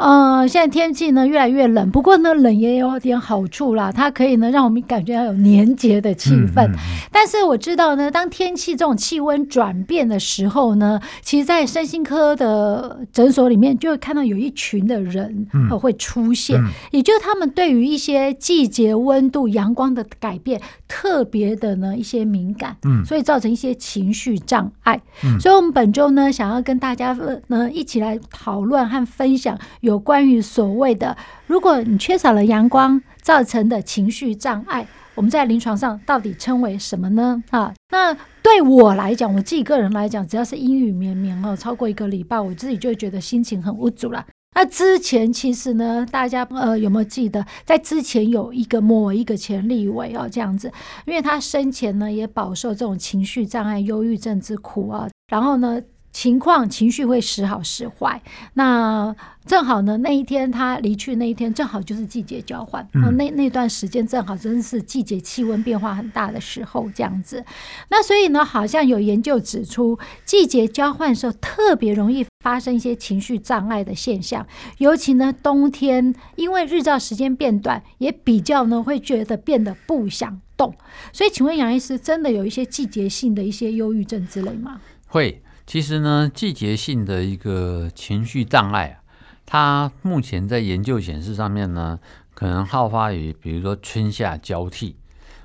呃，现在天气呢越来越冷，不过呢冷也有点好处啦，它可以呢让我们感觉到有年节的气氛。嗯嗯、但是我知道呢，当天气这种气温转变的时候呢，其实，在身心科的诊所里面，就会看到有一群的人会出现，也就是他们对于一些季节温度、阳光的改变特别的呢一些敏感，嗯，所以造成一些情绪障碍。嗯、所以，我们本周呢，想要跟大家呢一起来讨论和分享有。有关于所谓的，如果你缺少了阳光造成的情绪障碍，我们在临床上到底称为什么呢？啊，那对我来讲，我自己个人来讲，只要是阴雨绵绵哦，超过一个礼拜，我自己就觉得心情很无助了。那之前其实呢，大家呃有没有记得，在之前有一个某一个前立委哦这样子，因为他生前呢也饱受这种情绪障碍、忧郁症之苦啊，然后呢。情况情绪会时好时坏，那正好呢，那一天他离去那一天正好就是季节交换，嗯、那那段时间正好真是季节气温变化很大的时候，这样子。那所以呢，好像有研究指出，季节交换的时候特别容易发生一些情绪障碍的现象，尤其呢冬天，因为日照时间变短，也比较呢会觉得变得不想动。所以，请问杨医师，真的有一些季节性的一些忧郁症之类吗？会。其实呢，季节性的一个情绪障碍啊，它目前在研究显示上面呢，可能好发于比如说春夏交替，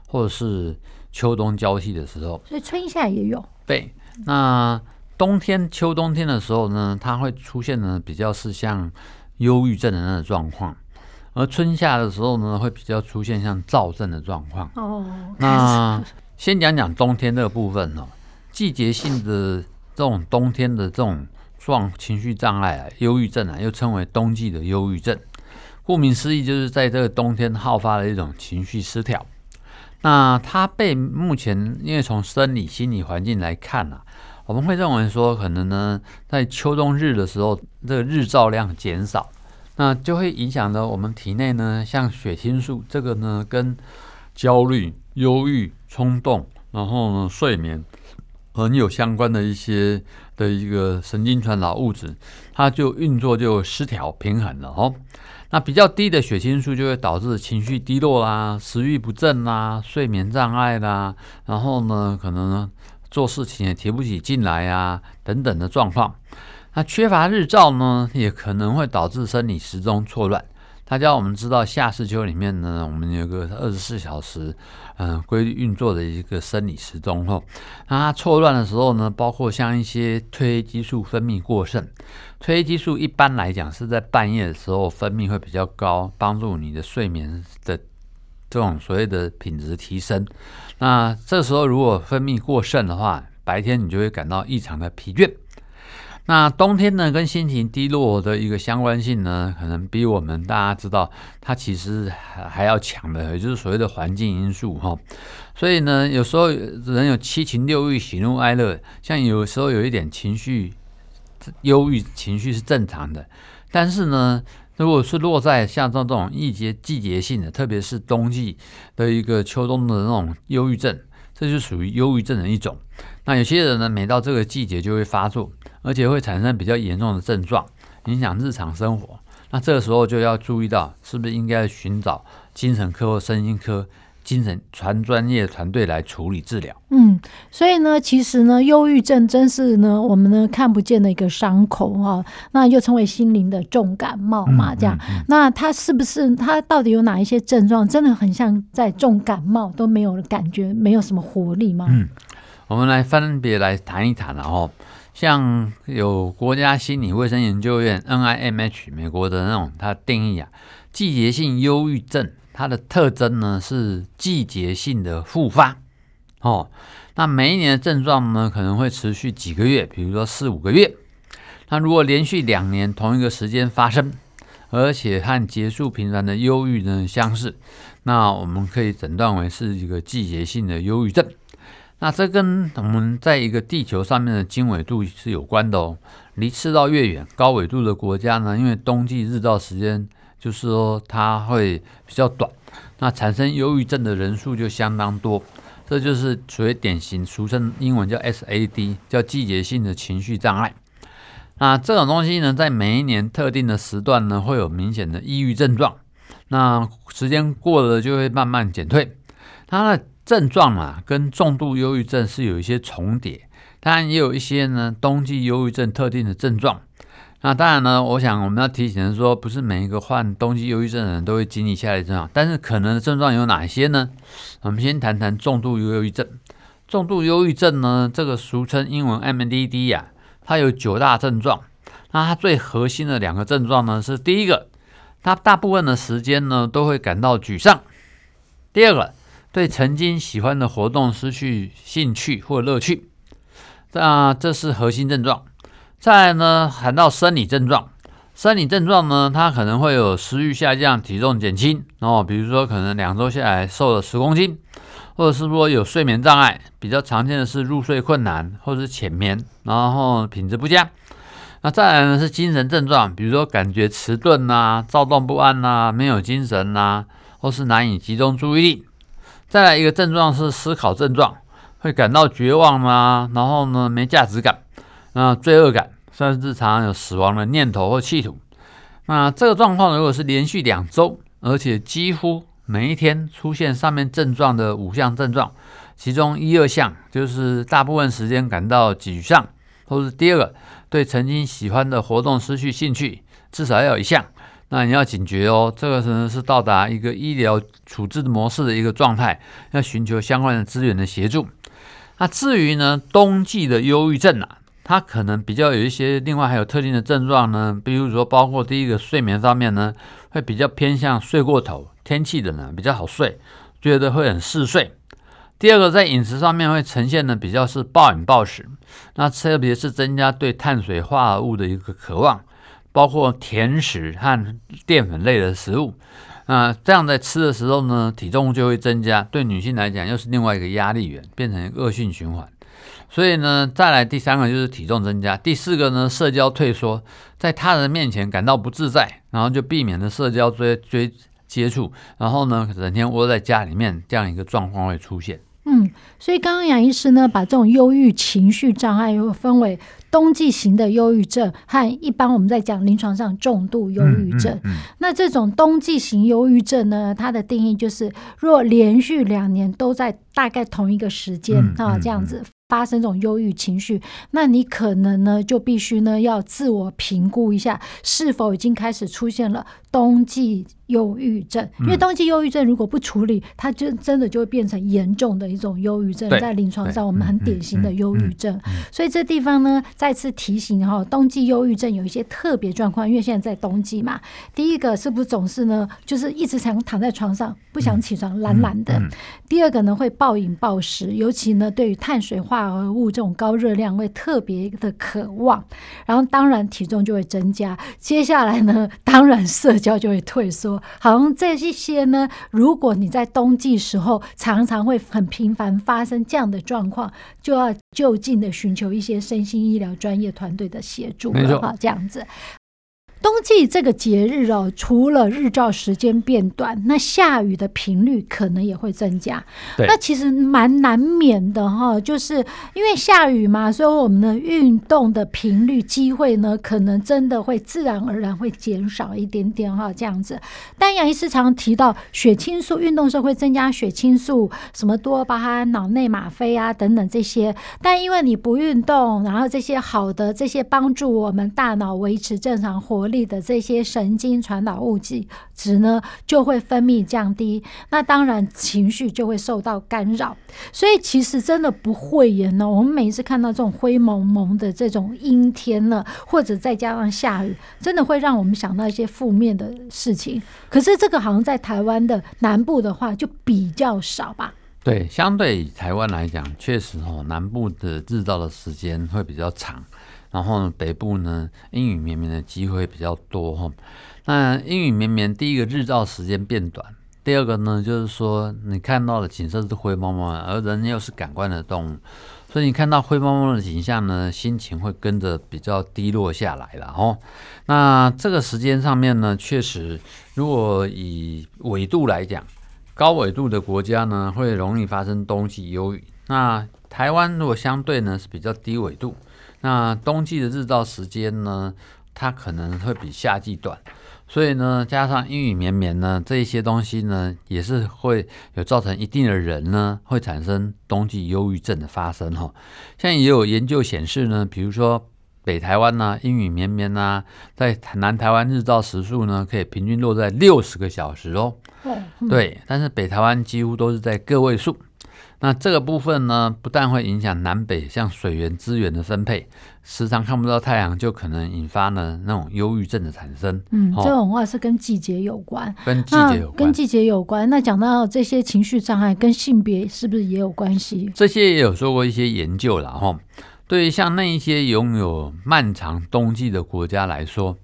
或者是秋冬交替的时候。所以春夏也有。对，那冬天、秋冬天的时候呢，它会出现呢比较是像忧郁症的那种状况，而春夏的时候呢，会比较出现像躁症的状况。哦。那先讲讲冬天这个部分哦，季节性的。这种冬天的这种状情绪障碍啊，忧郁症啊，又称为冬季的忧郁症。顾名思义，就是在这个冬天好发的一种情绪失调。那它被目前因为从生理心理环境来看啊，我们会认为说，可能呢，在秋冬日的时候，这个日照量减少，那就会影响到我们体内呢，像血清素这个呢，跟焦虑、忧郁、冲动，然后呢，睡眠。很有相关的一些的一个神经传导物质，它就运作就失调平衡了哦。那比较低的血清素就会导致情绪低落啦、食欲不振啦、睡眠障碍啦，然后呢，可能做事情也提不起劲来啊等等的状况。那缺乏日照呢，也可能会导致生理时钟错乱。大家我们知道夏至秋里面呢，我们有个二十四小时，嗯，规律运作的一个生理时钟哈。那它错乱的时候呢，包括像一些褪黑激素分泌过剩，褪黑激素一般来讲是在半夜的时候分泌会比较高，帮助你的睡眠的这种所谓的品质提升。那这时候如果分泌过剩的话，白天你就会感到异常的疲倦。那冬天呢，跟心情低落的一个相关性呢，可能比我们大家知道，它其实还还要强的，也就是所谓的环境因素哈。所以呢，有时候人有七情六欲、喜怒哀乐，像有时候有一点情绪忧郁情绪是正常的，但是呢，如果是落在像这种季节季节性的，特别是冬季的一个秋冬的那种忧郁症，这就属于忧郁症的一种。那有些人呢，每到这个季节就会发作。而且会产生比较严重的症状，影响日常生活。那这个时候就要注意到，是不是应该寻找精神科或身心科精神全专业团队来处理治疗。嗯，所以呢，其实呢，忧郁症真是呢，我们呢看不见的一个伤口哈。那又称为心灵的重感冒嘛，这样。嗯嗯嗯、那它是不是它到底有哪一些症状，真的很像在重感冒，都没有感觉，没有什么活力吗？嗯，我们来分别来谈一谈，然后。像有国家心理卫生研究院 （NIMH） 美国的那种，它定义啊，季节性忧郁症它的特征呢是季节性的复发。哦，那每一年的症状呢可能会持续几个月，比如说四五个月。那如果连续两年同一个时间发生，而且和结束频繁的忧郁呢相似，那我们可以诊断为是一个季节性的忧郁症。那这跟我们在一个地球上面的经纬度是有关的哦。离赤道越远，高纬度的国家呢，因为冬季日照时间就是说它会比较短，那产生忧郁症的人数就相当多。这就是属于典型，俗称英文叫 SAD，叫季节性的情绪障碍。那这种东西呢，在每一年特定的时段呢，会有明显的抑郁症状。那时间过了，就会慢慢减退。它的症状啊，跟重度忧郁症是有一些重叠，当然也有一些呢，冬季忧郁症特定的症状。那当然呢，我想我们要提醒的是说，不是每一个患冬季忧郁症的人都会经历下列症状，但是可能的症状有哪些呢？我们先谈谈重度忧郁症。重度忧郁症呢，这个俗称英文 MDD 呀、啊。它有九大症状，那它最核心的两个症状呢，是第一个，它大部分的时间呢都会感到沮丧；第二个，对曾经喜欢的活动失去兴趣或乐趣。那这是核心症状。再来呢，谈到生理症状，生理症状呢，它可能会有食欲下降、体重减轻，然后比如说可能两周下来瘦了十公斤。或者是说有睡眠障碍，比较常见的是入睡困难，或者是浅眠，然后品质不佳。那再来呢是精神症状，比如说感觉迟钝呐、躁动不安呐、没有精神呐、或是难以集中注意力。再来一个症状是思考症状，会感到绝望啊，然后呢没价值感，那罪恶感，甚至常常有死亡的念头或企图。那这个状况如果是连续两周，而且几乎每一天出现上面症状的五项症状，其中一二项就是大部分时间感到沮丧，或是第二个对曾经喜欢的活动失去兴趣，至少要有一项。那你要警觉哦，这个可能是到达一个医疗处置模式的一个状态，要寻求相关的资源的协助。那至于呢，冬季的忧郁症啊，它可能比较有一些另外还有特定的症状呢，比如说包括第一个睡眠方面呢，会比较偏向睡过头。天气的呢比较好睡，觉得会很嗜睡。第二个，在饮食上面会呈现的比较是暴饮暴食，那特别是增加对碳水化合物的一个渴望，包括甜食和淀粉类的食物。那这样在吃的时候呢，体重就会增加，对女性来讲又是另外一个压力源，变成恶性循环。所以呢，再来第三个就是体重增加，第四个呢，社交退缩，在他人面前感到不自在，然后就避免了社交追追。接触，然后呢，整天窝在家里面，这样一个状况会出现。嗯，所以刚刚杨医师呢，把这种忧郁情绪障碍又分为冬季型的忧郁症和一般我们在讲临床上重度忧郁症。嗯嗯嗯、那这种冬季型忧郁症呢，它的定义就是，若连续两年都在大概同一个时间、嗯、啊，这样子。发生这种忧郁情绪，那你可能呢就必须呢要自我评估一下，是否已经开始出现了冬季忧郁症。因为冬季忧郁症如果不处理，它就真的就会变成严重的一种忧郁症，在临床上我们很典型的忧郁症。所以这地方呢再次提醒哈，冬季忧郁症有一些特别状况，因为现在在冬季嘛。第一个是不是总是呢就是一直想躺在床上不想起床，懒懒的。第二个呢会暴饮暴食，尤其呢对于碳水化化合物这种高热量会特别的渴望，然后当然体重就会增加。接下来呢，当然社交就会退缩。好像这一些呢，如果你在冬季时候常常会很频繁发生这样的状况，就要就近的寻求一些身心医疗专业团队的协助了哈，这样子。冬季这个节日哦，除了日照时间变短，那下雨的频率可能也会增加。对那其实蛮难免的哈，就是因为下雨嘛，所以我们的运动的频率机会呢，可能真的会自然而然会减少一点点哈，这样子。但杨医师常提到血清素，运动时候会增加血清素，什么多巴胺、脑内吗啡啊等等这些。但因为你不运动，然后这些好的这些帮助我们大脑维持正常活力。力的这些神经传导物质值呢，就会分泌降低，那当然情绪就会受到干扰。所以其实真的不会言呢，我们每一次看到这种灰蒙蒙的这种阴天呢，或者再加上下雨，真的会让我们想到一些负面的事情。可是这个好像在台湾的南部的话，就比较少吧。对，相对台湾来讲，确实哦，南部的日照的时间会比较长，然后呢，北部呢阴雨绵绵的机会比较多哈。那阴雨绵绵，第一个日照时间变短，第二个呢就是说你看到的景色是灰蒙蒙，而人又是感官的动物，所以你看到灰蒙蒙的景象呢，心情会跟着比较低落下来了哦。那这个时间上面呢，确实如果以纬度来讲。高纬度的国家呢，会容易发生冬季忧郁。那台湾如果相对呢是比较低纬度，那冬季的日照时间呢，它可能会比夏季短。所以呢，加上阴雨绵绵呢，这一些东西呢，也是会有造成一定的人呢会产生冬季忧郁症的发生哈。像也有研究显示呢，比如说。北台湾呢，阴雨绵绵呐，在南台湾日照时数呢，可以平均落在六十个小时哦。嗯、对，但是北台湾几乎都是在个位数。那这个部分呢，不但会影响南北像水源资源的分配，时常看不到太阳，就可能引发呢那种忧郁症的产生。嗯，这种话是跟季节有关，跟季节有关，跟季节有关。那讲到这些情绪障碍，跟性别是不是也有关系？这些也有做过一些研究了哈。对于像那一些拥有漫长冬季的国家来说，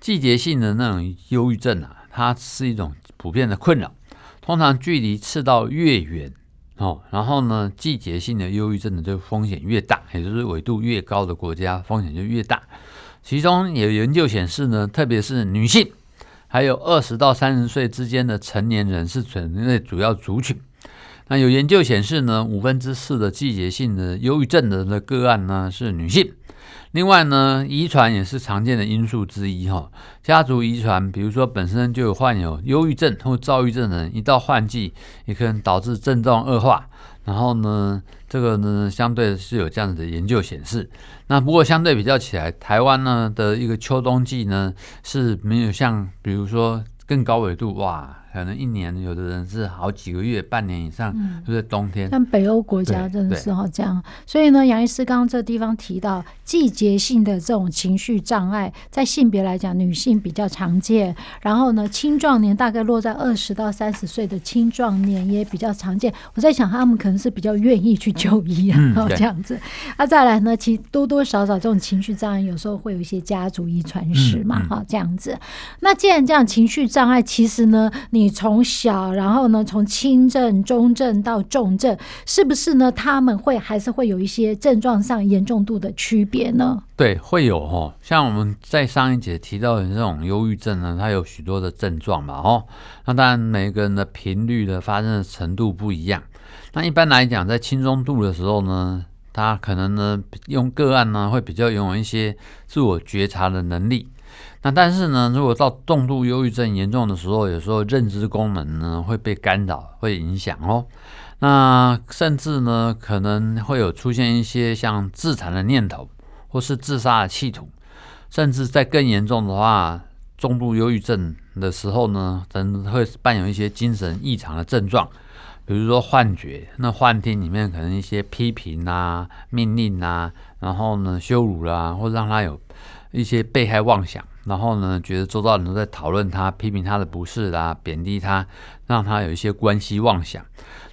季节性的那种忧郁症啊，它是一种普遍的困扰。通常距离赤道越远哦，然后呢，季节性的忧郁症的这个风险越大，也就是纬度越高的国家风险就越大。其中有研究显示呢，特别是女性，还有二十到三十岁之间的成年人是人类主要族群。那有研究显示呢，五分之四的季节性的忧郁症的个案呢是女性。另外呢，遗传也是常见的因素之一哈。家族遗传，比如说本身就有患有忧郁症或躁郁症的人，一到换季也可能导致症状恶化。然后呢，这个呢相对是有这样子的研究显示。那不过相对比较起来，台湾呢的一个秋冬季呢是没有像比如说更高纬度哇。可能一年有的人是好几个月、半年以上，就是冬天。像北欧国家真的是哈这样，所以呢，杨医师刚刚这地方提到季节性的这种情绪障碍，在性别来讲，女性比较常见。然后呢，青壮年大概落在二十到三十岁的青壮年也比较常见。我在想，他们可能是比较愿意去就医啊，这样子。那再来呢，其实多多少少这种情绪障碍有时候会有一些家族遗传史嘛，哈这样子。那既然这样，情绪障碍其实呢，你你从小，然后呢，从轻症、中症到重症，是不是呢？他们会还是会有一些症状上严重度的区别呢？对，会有哦。像我们在上一节提到的这种忧郁症呢，它有许多的症状嘛，哦。那当然每个人的频率的发生的程度不一样。那一般来讲，在轻中度的时候呢，他可能呢用个案呢会比较拥有一些自我觉察的能力。那但是呢，如果到重度忧郁症严重的时候，有时候认知功能呢会被干扰，会影响哦。那甚至呢可能会有出现一些像自残的念头，或是自杀的企图，甚至在更严重的话，重度忧郁症的时候呢，人会伴有一些精神异常的症状，比如说幻觉，那幻听里面可能一些批评啊、命令啊，然后呢羞辱啦、啊，或让他有一些被害妄想。然后呢，觉得周遭人都在讨论他、批评他的不是啦，贬低他，让他有一些关系妄想。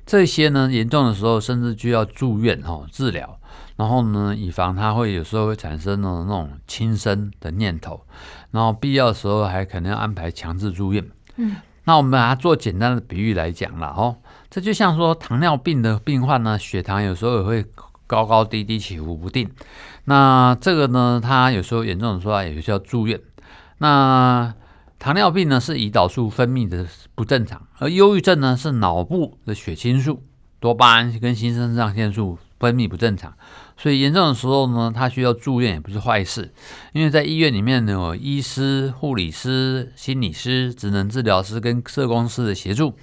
这些呢，严重的时候甚至就要住院哦治疗。然后呢，以防他会有时候会产生那种轻生的念头。然后必要的时候还可能要安排强制住院。嗯，那我们把它做简单的比喻来讲了哦，这就像说糖尿病的病患呢，血糖有时候也会高高低低、起伏不定。那这个呢，他有时候严重的时候也需要住院。那糖尿病呢是胰岛素分泌的不正常，而忧郁症呢是脑部的血清素、多巴胺跟新生上腺素分泌不正常，所以严重的时候呢，他需要住院也不是坏事，因为在医院里面呢有医师、护理师、心理师、职能治疗师跟社工师的协助，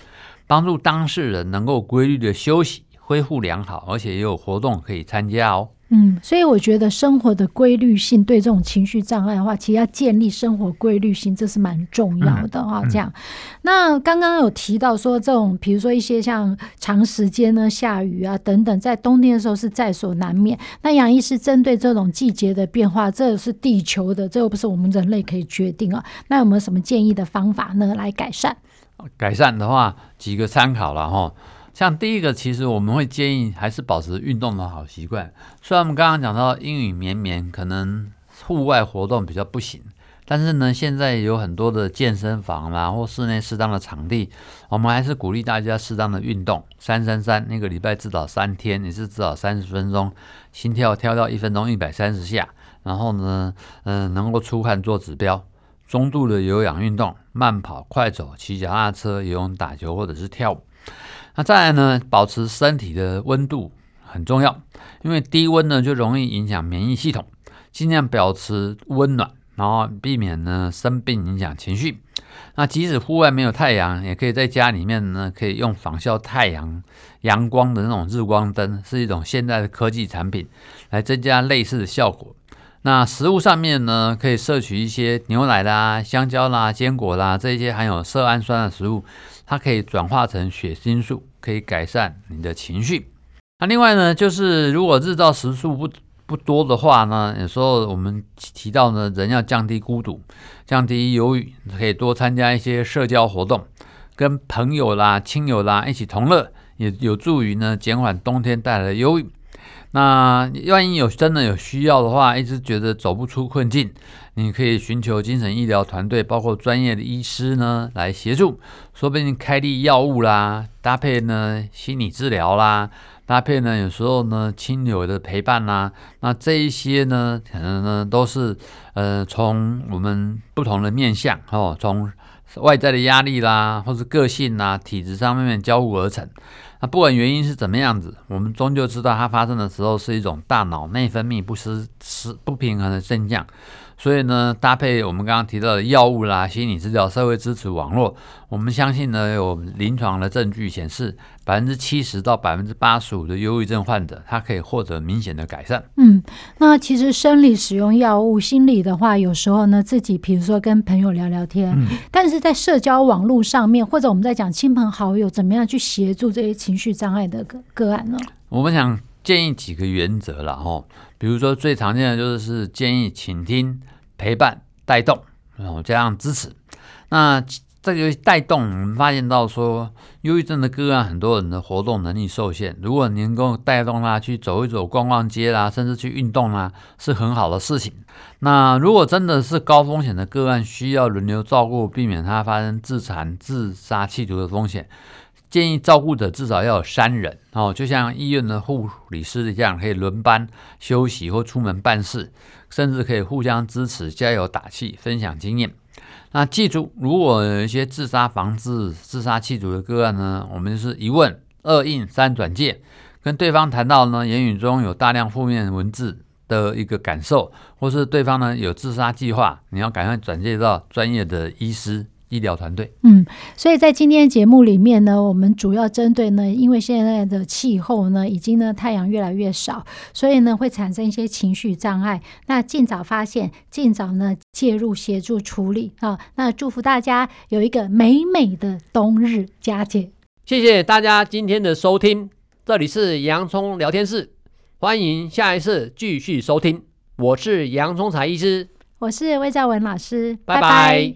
帮助当事人能够规律的休息、恢复良好，而且也有活动可以参加哦。嗯，所以我觉得生活的规律性对这种情绪障碍的话，其实要建立生活规律性，这是蛮重要的哈。这样，嗯、那刚刚有提到说，这种比如说一些像长时间呢下雨啊等等，在冬天的时候是在所难免。那杨医师针对这种季节的变化，这是地球的，这又不是我们人类可以决定啊。那有没有什么建议的方法呢，来改善？改善的话，几个参考了哈。像第一个，其实我们会建议还是保持运动的好习惯。虽然我们刚刚讲到阴雨绵绵，可能户外活动比较不行，但是呢，现在有很多的健身房啦，或室内适当的场地，我们还是鼓励大家适当的运动。三三三，那个礼拜至少三天，你是至少三十分钟，心跳跳到一分钟一百三十下，然后呢，嗯、能够出汗做指标。中度的有氧运动，慢跑、快走、骑脚踏车、游泳、打球或者是跳舞。那再来呢，保持身体的温度很重要，因为低温呢就容易影响免疫系统，尽量保持温暖，然后避免呢生病影响情绪。那即使户外没有太阳，也可以在家里面呢，可以用仿效太阳阳光的那种日光灯，是一种现代的科技产品，来增加类似的效果。那食物上面呢，可以摄取一些牛奶啦、香蕉啦、坚果啦这些含有色胺酸的食物。它可以转化成血清素，可以改善你的情绪。那另外呢，就是如果日照时数不不多的话呢，有时候我们提到呢，人要降低孤独，降低忧郁，可以多参加一些社交活动，跟朋友啦、亲友啦一起同乐，也有助于呢减缓冬天带来的忧郁。那万一有真的有需要的话，一直觉得走不出困境，你可以寻求精神医疗团队，包括专业的医师呢来协助，说不定开立药物啦，搭配呢心理治疗啦，搭配呢有时候呢亲友的陪伴啦，那这一些呢可能呢都是呃从我们不同的面向哦，从外在的压力啦，或是个性啊、体质上面交互而成。那不管原因是怎么样子，我们终究知道它发生的时候是一种大脑内分泌不失失不平衡的现象。所以呢，搭配我们刚刚提到的药物啦、心理治疗、社会支持网络，我们相信呢，有临床的证据显示，百分之七十到百分之八十五的忧郁症患者，他可以获得明显的改善。嗯，那其实生理使用药物，心理的话，有时候呢，自己比如说跟朋友聊聊天，嗯、但是在社交网络上面，或者我们在讲亲朋好友，怎么样去协助这些情绪障碍的个个案呢？我们想建议几个原则了哈，比如说最常见的就是建议倾听。陪伴、带动，然后加上支持。那这个带动，我们发现到说，忧郁症的个案，很多人的活动能力受限。如果你能够带动他去走一走、逛逛街啦，甚至去运动啦，是很好的事情。那如果真的是高风险的个案，需要轮流照顾，避免他发生自残、自杀、企图的风险。建议照顾者至少要有三人哦，就像医院的护理师一样，可以轮班休息或出门办事，甚至可以互相支持、加油打气、分享经验。那记住，如果有一些自杀防治、自杀企图的个案呢，我们是一问、二应、三转介，跟对方谈到呢，言语中有大量负面文字的一个感受，或是对方呢有自杀计划，你要赶快转介到专业的医师。医疗团队，嗯，所以在今天节目里面呢，我们主要针对呢，因为现在的气候呢，已经呢太阳越来越少，所以呢会产生一些情绪障碍。那尽早发现，尽早呢介入协助处理啊。那祝福大家有一个美美的冬日佳节。谢谢大家今天的收听，这里是洋葱聊天室，欢迎下一次继续收听。我是杨聪财医师，我是魏兆文老师，拜拜。拜拜。